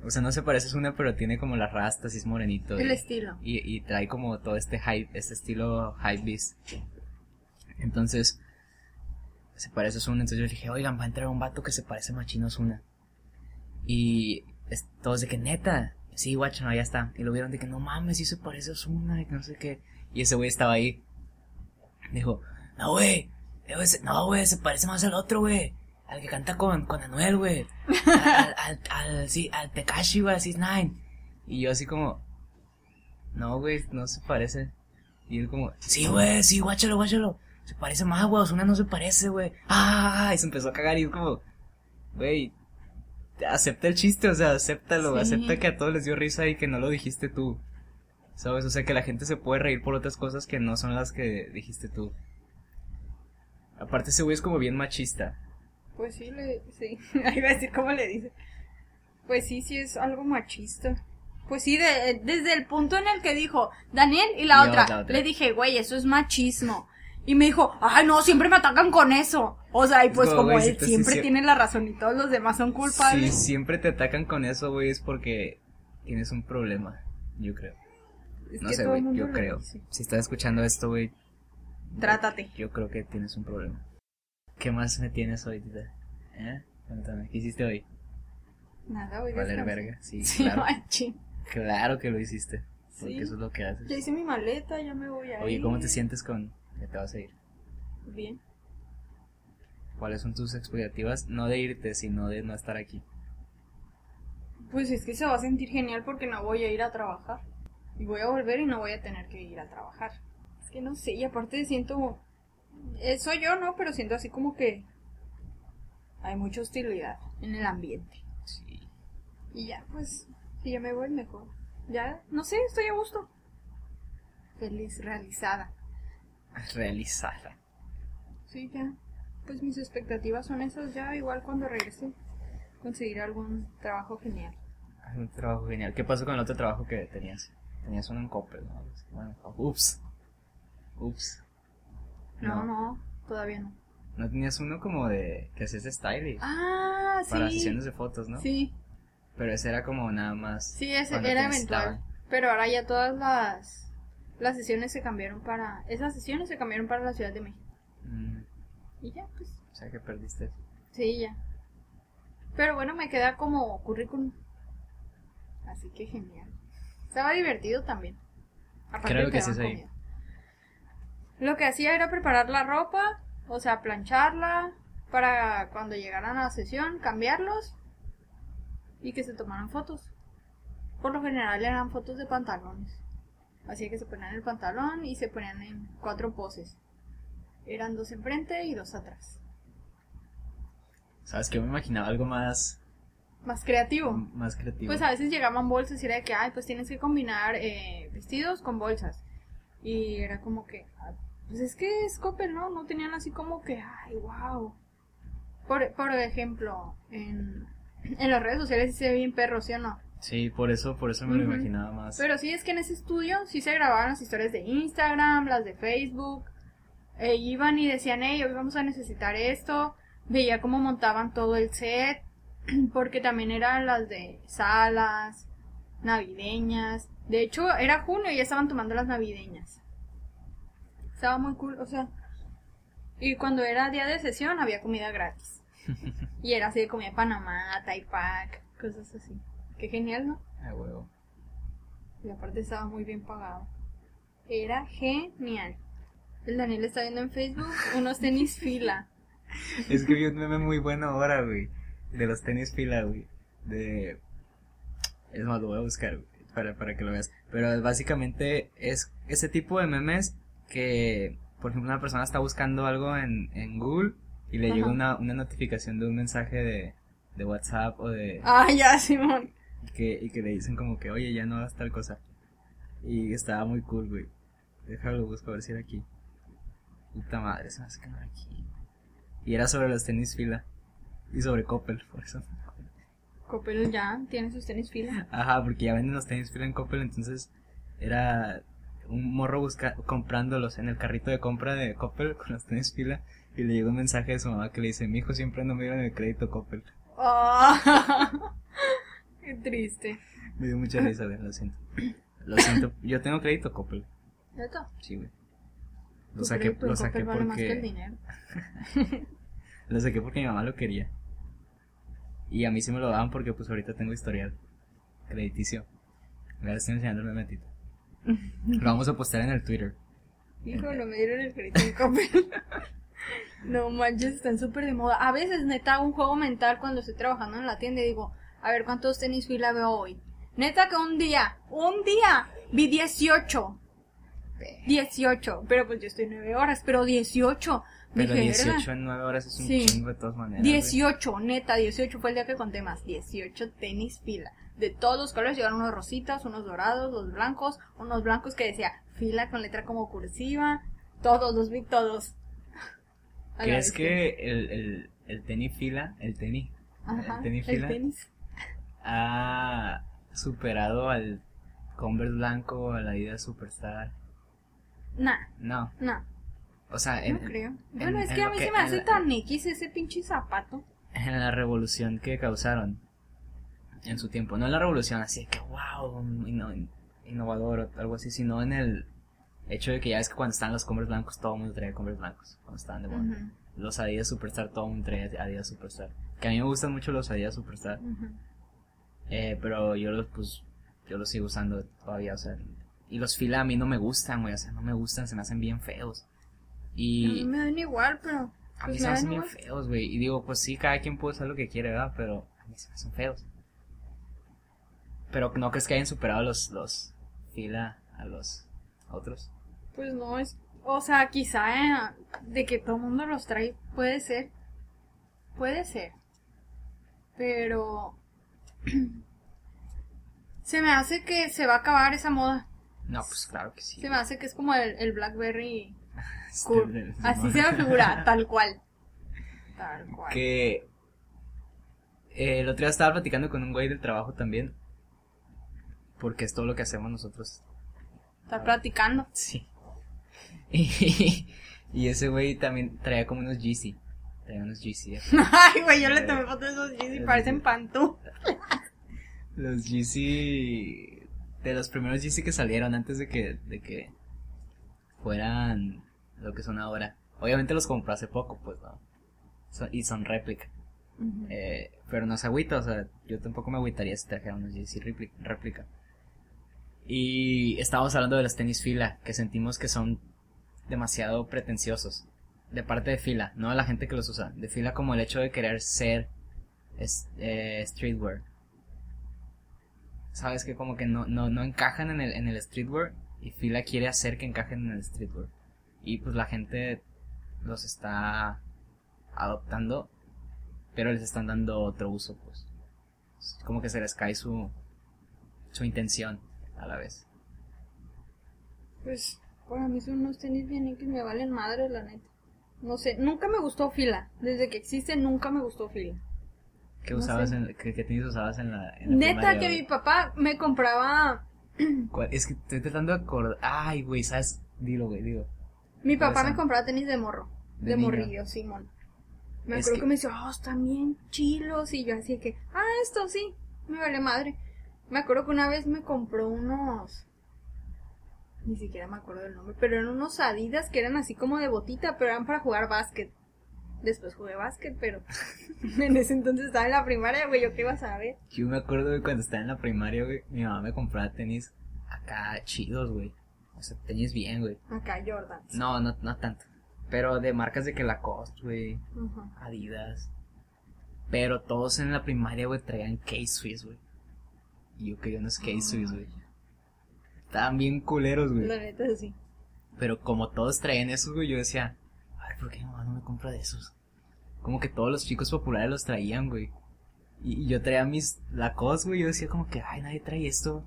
O sea, no se parece a Osuna, pero tiene como las rastas y es morenito. El y- estilo. y, y trae como todo este hype, este estilo hype beast. Entonces, se parece a Ozuna, entonces yo dije, oigan, va a entrar un vato que se parece machino a Ozuna. Y todos de que neta, sí, guacho, no, ya está. Y lo vieron de que no mames, sí se parece a Ozuna, y que no sé qué. Y ese güey estaba ahí. Dijo, no, güey, eh, no, güey, se parece más al otro, güey. Al que canta con, con Anuel, güey. Al, al, al, sí, al Tekashi, güey, al 6ix9ine. Y yo así como, no, güey, no se parece. Y él como, sí, güey, sí, guáchalo, guáchalo. Se parece más, güey, Ozuna no se parece, güey. Ah, y se empezó a cagar y es como, güey, acepta el chiste, o sea, acéptalo, Sí. acepta que a todos les dio risa y que no lo dijiste tú. ¿Sabes? O sea, que la gente se puede reír por otras cosas que no son las que dijiste tú. Aparte ese güey es como bien machista. Pues sí, le, sí. Ahí iba a decir cómo le dice. Pues sí, sí es algo machista. Pues sí, de- desde el punto en el que dijo Daniel y la, otra, la otra. le dije, güey, eso es machismo. Y me dijo, ay, no, siempre me atacan con eso. O sea, y Es pues como, si él siempre si- si- tiene la razón y todos los demás son Si culpables. siempre te atacan con eso, güey, es porque tienes un problema, yo creo. Es No sé, güey, yo lo creo. Si estás escuchando esto, güey, Trátate. yo creo que tienes un problema. ¿Qué más me tienes hoy, tita? ¿Eh? Cuéntame, ¿qué hiciste hoy? Nada, voy Valer verga, sí, Sí, claro. Claro que lo hiciste, porque Sí. eso es lo que haces. Ya hice mi maleta, ya me voy a Oye, ir. ¿cómo te sientes con que te vas a ir? Bien. ¿Cuáles son tus expectativas? No de irte, sino de no estar aquí. Pues es que se va a sentir genial porque no voy a ir a trabajar. Y voy a volver y no voy a tener que ir a trabajar. Es que no sé, y aparte siento... eh, soy yo, ¿no? Pero siento así como que... Hay mucha hostilidad en el ambiente. Sí. Y ya, pues, si ya me voy mejor. Ya, no sé, estoy a gusto. Feliz, realizada. Realizada. Sí, ya. Pues mis expectativas son esas ya, igual cuando regrese. Conseguir algún trabajo genial. Un trabajo genial. ¿Qué pasó con el otro trabajo que tenías? Tenías uno en Coppel, ¿no? Bueno, ups. Ups. No, no, todavía no. ¿No tenías uno como de que de style Ah, sí. para sesiones de fotos, ¿no? Sí, Pero ese era como nada más. sí, ese era eventual. Pero ahora ya todas las las sesiones se cambiaron para, esas sesiones se cambiaron para la Ciudad de México. Mm, Y ya, pues, o sea que perdiste. sí, ya. Pero bueno, me queda como currículum. Así que genial. Estaba divertido también. Aparte Creo que sí ahí. Lo que hacía era preparar la ropa, o sea, plancharla para cuando llegaran a la sesión, cambiarlos y que se tomaran fotos. Por lo general eran fotos de pantalones. Así que se ponían el pantalón y se ponían en cuatro poses. Eran dos enfrente y dos atrás. ¿Sabes que me imaginaba algo más, Más creativo. más creativo? Pues a veces llegaban bolsas y era de que, ay, pues tienes que combinar eh, vestidos con bolsas. Y era como que, ah, pues es que es Coppel, ¿no? No tenían así como que, ay, wow. Por, por ejemplo, en, en las redes sociales se ve bien perro, ¿sí o no? Sí, por eso, por eso me lo imaginaba más. Pero sí es que en ese estudio sí se grababan las historias de Instagram, las de Facebook. E iban y decían, hey, hoy vamos a necesitar esto. Veía cómo montaban todo el set. Porque también eran las de salas, navideñas. De hecho, era junio y ya estaban tomando las navideñas. Estaba muy cool, o sea. Y cuando era día de sesión había comida gratis. y era así de comida Panamá, Taipac, cosas así. Qué genial, ¿no? Ah, huevo. Y aparte estaba muy bien pagado. Era genial. El Daniel está viendo en Facebook unos tenis fila. Es que vi un meme muy bueno ahora, güey. De los tenis fila, güey. De. Es más, lo voy a buscar, güey. Para, para que lo veas. Pero básicamente es ese tipo de memes que, por ejemplo, una persona está buscando algo en, en Google y le Ajá. llega una, una notificación de un mensaje de, de WhatsApp o de. Ah, ya, Simón. Que, y que le dicen como que, oye, ya no hagas tal cosa. Y estaba muy cool, güey. Déjalo, busco a ver si era aquí. Puta madre, se me hace que no era aquí. Y era sobre los tenis fila. Y sobre Coppel, por eso. Coppel ya tiene sus tenis fila. Ajá, porque ya venden los tenis fila en Coppel, entonces era un morro busca comprándolos en el carrito de compra de Coppel con los tenis fila. Y le llegó un mensaje de su mamá que le dice, mi hijo siempre no me dieron el crédito Coppel. Ah, Qué triste. Me dio mucha risa, güey, lo siento. Lo siento, yo tengo crédito Coppel. ¿Cierto? Sí, güey. Lo saqué, lo saqué Coppel vale más que el porque dinero. lo saqué porque mi mamá lo quería. Y a mí sí me lo daban porque pues ahorita tengo historial crediticio. Ahora estoy enseñando el memetito. Lo vamos a postar en el Twitter. Hijo, no me dieron el crédito en Coppel. No manches, están súper de moda. A veces, neta, hago un juego mental cuando estoy trabajando en la tienda y digo, a ver cuántos tenis fila veo hoy. Neta que un día, un día, vi 18. 18. Pero pues yo estoy 9 horas, pero 18. Pero Dije, 18 "Verga". en 9 horas es un Sí. chingo de todas maneras. güey. 18, neta, 18 fue el día que conté más. 18 tenis fila. De todos los colores, llegaron unos rositas, unos dorados, los blancos, unos blancos que decía fila con letra como cursiva. Todos, los vi todos. ¿Crees que el, el, el tenis fila, el tenis, Ajá, el tenis el fila tenis. Ha superado al Converse blanco o al Adidas Superstar? Nah, No, nah, o sea, en, no creo. en- Bueno, es que a mí que- se me hace la- tan X ese pinche zapato. en la revolución que causaron en su tiempo. No en la revolución así de que wow, inno- innovador o algo así, sino en el hecho de que ya es que cuando estaban los Converse blancos todo el mundo traía Converse blancos, cuando estaban de moda. Los Adidas Superstar todo el mundo traía Adidas Superstar. Que a mí me gustan mucho los Adidas Superstar. Eh, pero yo los pues yo los sigo usando todavía, o sea, y los fila a mí no me gustan, güey, o sea, no me gustan, se me hacen bien feos. Y mí me dan igual, pero. a mí pues se me hacen bien igual. feos, güey. Y digo, pues sí, cada quien puede usar lo que quiere, ¿verdad? Pero a mí se me hacen feos. Pero no crees que hayan superado los, los fila a los otros. Pues no es. O sea, quizá eh, de que todo el mundo los trae, puede ser. Puede ser. Pero. se me hace que se va a acabar esa moda. No, pues claro que sí. Se me hace que es como el, el Blackberry Este, cool. Así se me figura, tal cual. Tal cual. Que eh, el otro día estaba platicando con un güey del trabajo también. Porque es todo lo que hacemos nosotros. Está platicando. Sí. Y, y ese güey también traía como unos GC. Traía unos GC. eh. Ay, güey, yo le tomé fotos de esos jeans y parecen pantú. Los GC. De los primeros GC que salieron antes de que, de que fueran lo que son ahora. Obviamente los compró hace poco, pues, ¿no? So- y son réplica. Eh, pero no se agüita, o sea, yo tampoco me agüitaría si trajera unos répli- réplica. Y estábamos hablando de los tenis fila, que sentimos que son demasiado pretenciosos. De parte de fila, no de la gente que los usa. De fila como el hecho de querer ser es- eh, streetwear. Sabes que como que no, no, no encajan en el, en el streetwear y fila quiere hacer que encajen en el streetwear. Y pues la gente los está adoptando pero les están dando otro uso, pues. Es Como que se les cae su, su intención a la vez. Pues para mí son unos tenis bien X, me valen madre, la neta. No sé, nunca me gustó fila. Desde que existe, nunca me gustó fila. ¿Qué No usabas en, qué, qué tenis usabas en la, en la Neta que mi papá me compraba. ¿Cuál? Es que estoy tratando de acordar. Ay, güey, ¿sabes? Dilo, güey, dilo. Mi papá ¿Cuáles me compraba tenis de morro. De De, morrillo, Simón. Me Es acuerdo que- que... me decía, oh, están bien chilos. Y yo así que, ah, esto sí, me vale madre. Me acuerdo que una vez me compró unos. Ni siquiera me acuerdo del nombre, pero eran unos Adidas que eran así como de botita, pero eran para jugar básquet. Después jugué básquet, pero en ese entonces estaba en la primaria, güey, yo qué iba a saber. Yo me acuerdo cuando estaba en la primaria, güey, mi mamá me compraba tenis acá chidos, güey. O sea, tenis bien, güey. Acá Jordan. No, no, no tanto. Pero de marcas de que Lacoste, güey. Adidas. Pero todos en la primaria, güey, traían K-Swiss, güey. Y yo quería unos K-Swiss, güey. Estaban bien culeros, La güey. neta sí. Pero como todos traían esos, güey, yo decía, ¿por qué mi mamá no me compra de esos? Como que todos los chicos populares los traían, güey. Y, y yo traía mis Lacoste, güey, yo decía como que, ay, nadie trae esto.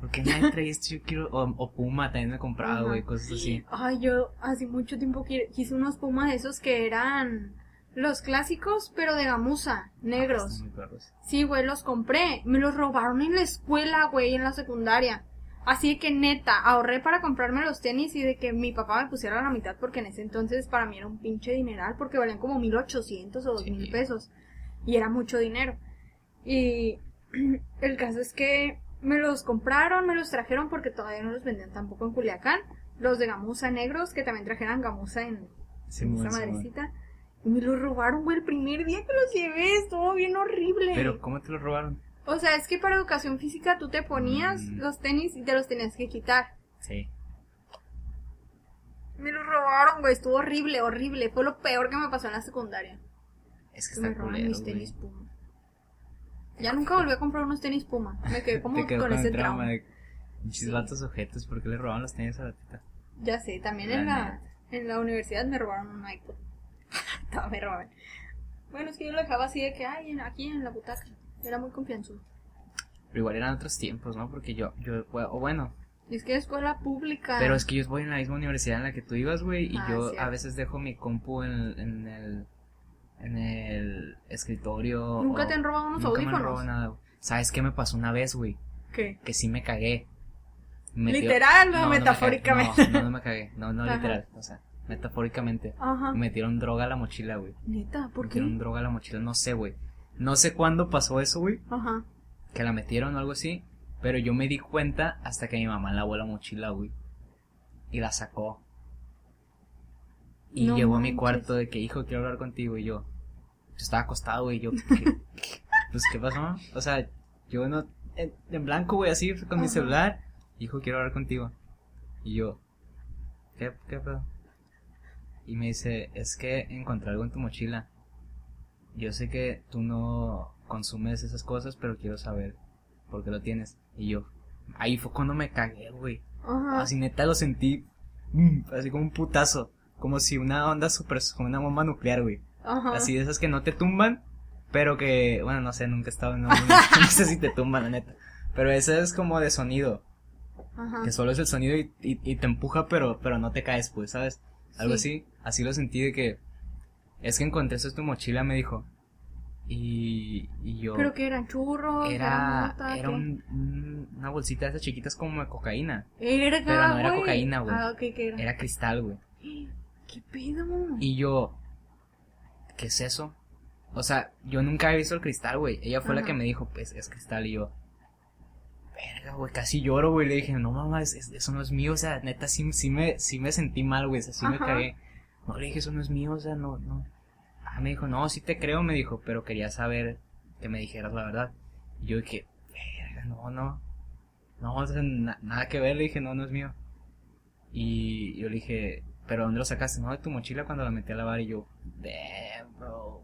¿Por qué nadie trae esto? Yo quiero... O, o Puma también me compraba, güey, cosas así. Ay, yo hace mucho tiempo qui- quise unos pumas de esos que eran los clásicos, pero de gamuza, negros. Muy perros. Sí, güey, los compré. Me los robaron en la escuela, güey, en la secundaria. Así que neta, ahorré para comprarme los tenis y de que mi papá me pusiera la mitad porque en ese entonces para mí era un pinche dineral porque valían como 1800 o dos Sí. mil pesos. Y era mucho dinero. Y el caso es que me los compraron, me los trajeron porque todavía no los vendían tampoco en Culiacán. Los de gamuza negros, que también trajeran gamuza en, Sí, en esa madrecita. Y me los robaron, güey, el primer día que los llevé. Estuvo bien horrible. Pero, ¿cómo te los robaron? O sea, es que para educación física tú te ponías Mm. los tenis y te los tenías que quitar. Sí. Me los robaron, güey. Estuvo horrible, horrible. Fue lo peor que me pasó en la secundaria. Es que Que me robaron mis tenis Puma. Ya nunca volví a comprar unos tenis Puma. Me quedé como Te quedó con con ese trauma trauma. de... Sí. ojetes, ¿por qué le robaban los tenis a la tita? Ya sé, también La en la, en la universidad me robaron un iPod. Todo me robaban. Bueno, es que yo lo dejaba así de que, ay, en- aquí en la butaca. Era muy confianzudo. Pero igual eran otros tiempos, ¿no? Porque yo, yo, o bueno, es que es escuela pública. pero es que yo voy en la misma universidad en la que tú ibas, güey, y Ah, yo cierto. a veces dejo mi compu en, en el, en el escritorio. ¿Nunca o- te han robado unos nunca me audífonos? han robado nada. ¿Sabes qué me pasó una vez, güey? ¿Qué? Que sí me cagué. ¿Literal No, no me metafóricamente? No, no, me cagué. No, no Ajá. literal. O sea, metafóricamente. Ajá. Me metieron droga a la mochila, güey. Neta, ¿por qué? Metieron droga a la mochila, no sé, güey. No sé cuándo pasó eso, güey. Ajá. Que la metieron o algo así. Pero yo me di cuenta hasta que mi mamá lavó la mochila, güey. Y la sacó. Y No llegó a mi cuarto de que, hijo, quiero hablar contigo. Y yo, yo estaba acostado, güey. y Yo, ¿qué- pues, ¿qué pasó? O sea, yo no, en, en blanco, güey, así, con mi celular. Hijo, quiero hablar contigo. Y yo, ¿qué, qué pedo? Y me dice, es que encontré algo en tu mochila. Yo sé que tú no consumes esas cosas, pero quiero saber por qué lo tienes. Y yo, ahí fue cuando me cagué, güey. Así neta lo sentí, mm, así como un putazo. Como si una onda super, como una bomba nuclear, güey. Ajá. Así de esas que no te tumban, pero que, bueno, no sé, nunca he estado, no, no, no sé si te tumban, la neta. Pero esa es como de sonido, Ajá. que solo es el sonido y, y, y te empuja, pero, pero no te caes, pues, ¿sabes? Algo Sí. así, así lo sentí de que, es que encontré eso en tu mochila, me dijo. Y, y yo, ¿Pero que eran churros? era, era un, un- una bolsita de esas chiquitas como de cocaína. Erga, pero no era cocaína, güey. Ah, ok, ¿qué era? Era cristal, güey. ¿Qué pedo? Y yo, ¿qué es eso? O sea, yo nunca había visto el cristal, güey. Ella fue la que me dijo, pues es cristal. Y yo, verga, güey, casi lloro, güey. Le dije, no, mamá, es- es- eso no es mío, o sea, neta, sí, sí, me, sí me sentí mal, güey, o sea, sí me cagué. No, le dije, eso no es mío, o sea, no, no. Ah, me dijo, no, sí te creo, me dijo, pero quería saber que me dijeras la verdad. Y yo dije, verga, no, no. No, o sea, na- nada que ver, le dije, no, no es mío. Y yo le dije, ¿pero dónde lo sacaste? No, de tu mochila cuando la metí a lavar y yo, damn, bro.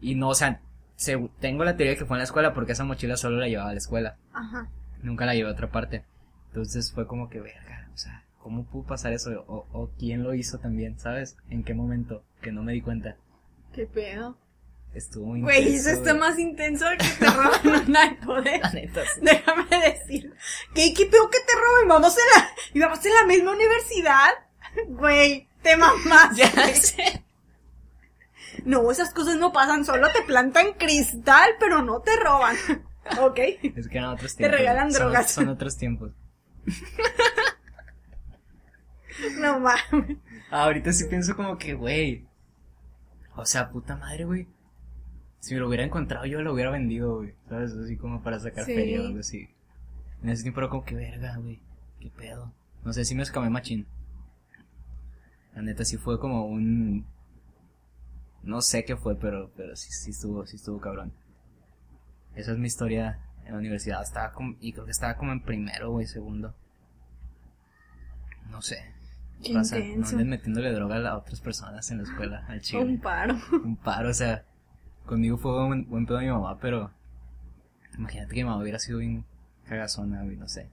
Y no, o sea, se- tengo la teoría de que fue en la escuela porque esa mochila solo la llevaba a la escuela. Ajá. Nunca la llevé a otra parte. Entonces fue como que, verga, o sea, ¿cómo pudo pasar eso? O, o quién lo hizo también, ¿sabes? ¿En qué momento? Que no me di cuenta. ¿Qué pedo? Estuvo muy Güey, intenso, eso está más intenso que te roban un iPod. ¿eh? La neta, sí. Déjame decir. ¿Qué, qué pedo que te roben? Vamos en la, y vamos en la misma universidad. Güey, te mamás. Ya sé. No, esas cosas no pasan, solo te plantan cristal, pero no te roban. ¿Ok? Es que eran otros Te tiempos. regalan son- drogas. Son otros tiempos. No mames. Ahorita sí pienso como que, güey. O sea, puta madre, güey. Si me lo hubiera encontrado, yo lo hubiera vendido, güey. ¿Sabes? Así como para sacar Sí. feria o algo así. En ese tiempo era como que verga, güey. ¿Qué pedo? No sé si me escamé machín. La neta sí fue como un. No sé qué fue, pero, pero sí, sí estuvo, sí estuvo cabrón. Esa es mi historia en la universidad. Estaba como, y creo que estaba como en primero, güey, segundo. No sé. Qué pasa? No intenso. anden metiéndole droga a otras personas en la escuela, al chile. Un paro. Un paro, o sea, conmigo fue un buen pedo mi mamá, pero imagínate que mi mamá hubiera sido bien cagazona, no sé.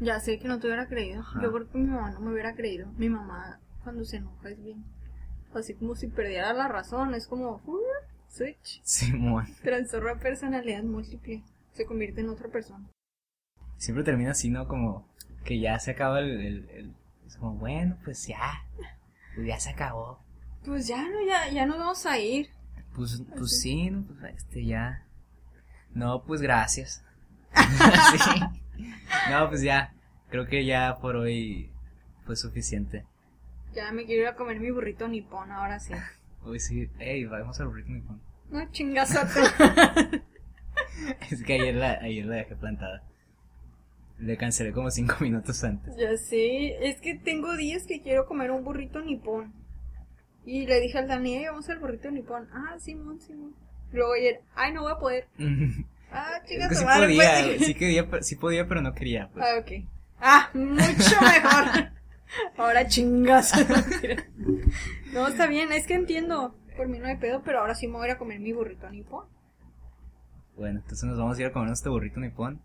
Ya sé que no te hubiera creído. Yo creo que mi mamá no me hubiera creído. Mi mamá, cuando se enoja, es bien. Así como si perdiera la razón. Es como. uh, switch. Simón. Trastorno personalidad múltiple. Se convierte en otra persona. Siempre termina así, ¿no? Como que ya se acaba el... el- el- es como, bueno, pues ya, pues ya se acabó. Pues ya, no, ya, ya nos vamos a ir. Pues, pues sí, no, pues este ya. No, pues gracias. sí. No, pues ya, creo que ya por hoy fue suficiente. Ya me quiero ir a comer mi burrito nipón, ahora sí. Hoy sí, hey, vamos al ritmo. No chingas a tu. Es que ayer la, ayer la dejé plantada. Le cancelé como cinco minutos antes. Ya sé, es que tengo días que quiero comer un burrito nipón. Y le dije al Dani, "Ey, vamos al burrito nipón. Ah, Simón, Simón. Luego ayer, ay, no voy a poder. Ah, es chingas que sí podía, pues. sí, quería, pero- sí podía, pero no quería. Pues. Ah, ok. Ah, mucho mejor. ahora chingas. no, está bien, es que entiendo. Por mí no hay pedo, pero ahora sí me voy a ir a comer mi burrito nipón. Bueno, entonces nos vamos a ir a comer este burrito nipón.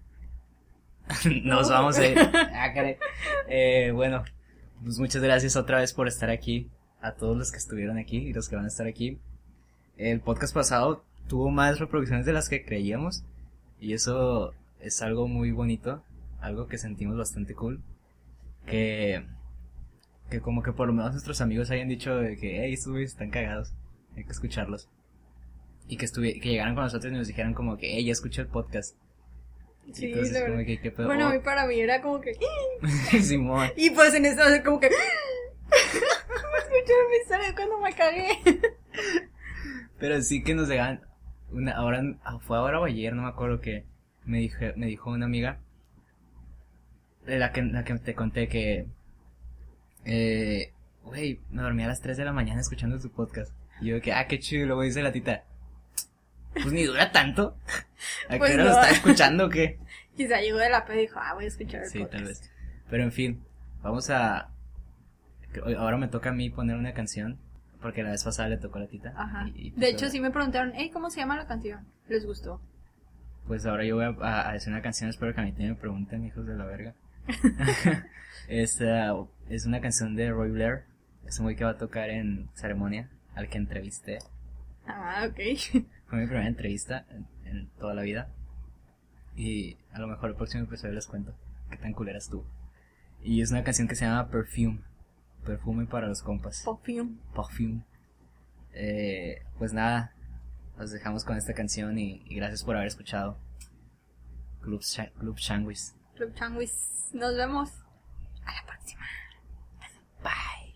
nos vamos a ir. Ah. Eh, bueno, pues muchas gracias otra vez por estar aquí. A todos los que estuvieron aquí y los que van a estar aquí. El podcast pasado tuvo más reproducciones de las que creíamos. Y eso es algo muy bonito. Algo que sentimos bastante cool. Que, que como que por lo menos nuestros amigos hayan dicho de que, hey, estos güeyes están cagados. Hay que escucharlos. Y que, que llegaran con nosotros y nos dijeran como que, hey, ya escuché el podcast. Sí, Entonces, la como verdad. que, ¿qué pedo? Bueno, Oh, y para mí era como que. Simón. Y pues en esto, como que. Escucharon mi historia cuando me cagué. Pero sí que nos llegan una ahora ah, fue ahora o ayer, no me acuerdo que me dijo me dijo una amiga de la que la que te conté que eh güey, me dormí a las 3 de la mañana escuchando tu podcast. Y yo que ah, qué chido, y luego dice la tita. Pues ni dura tanto. ¿A qué Pues hora lo no. está escuchando o qué? Quizá llegó de la peda y dijo, ah, voy a escuchar el Sí, podcast. tal vez. Pero en fin, vamos a ahora me toca a mí poner una canción porque la vez pasada le tocó a la tita. Ajá. Y- y pues de hecho, sí me preguntaron, hey, ¿cómo se llama la canción? ¿Les gustó? Pues ahora yo voy a, a- a decir una canción, espero que a mí también me pregunten, hijos de la verga. es, es una canción de Roy Blair, es un güey que va a tocar en ceremonia, al que entrevisté. Ah, ok. Fue mi primera entrevista en, en toda la vida. Y a lo mejor el próximo episodio les cuento qué tan culera estuvo. Y es una canción que se llama Perfume, perfume para los compas. Perfume. Perfume. Eh, pues nada, los dejamos con esta canción y, y gracias por haber escuchado. Club, Cha- Club Changuis. Club Changuis. Nos vemos. A la próxima. Bye.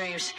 dreams,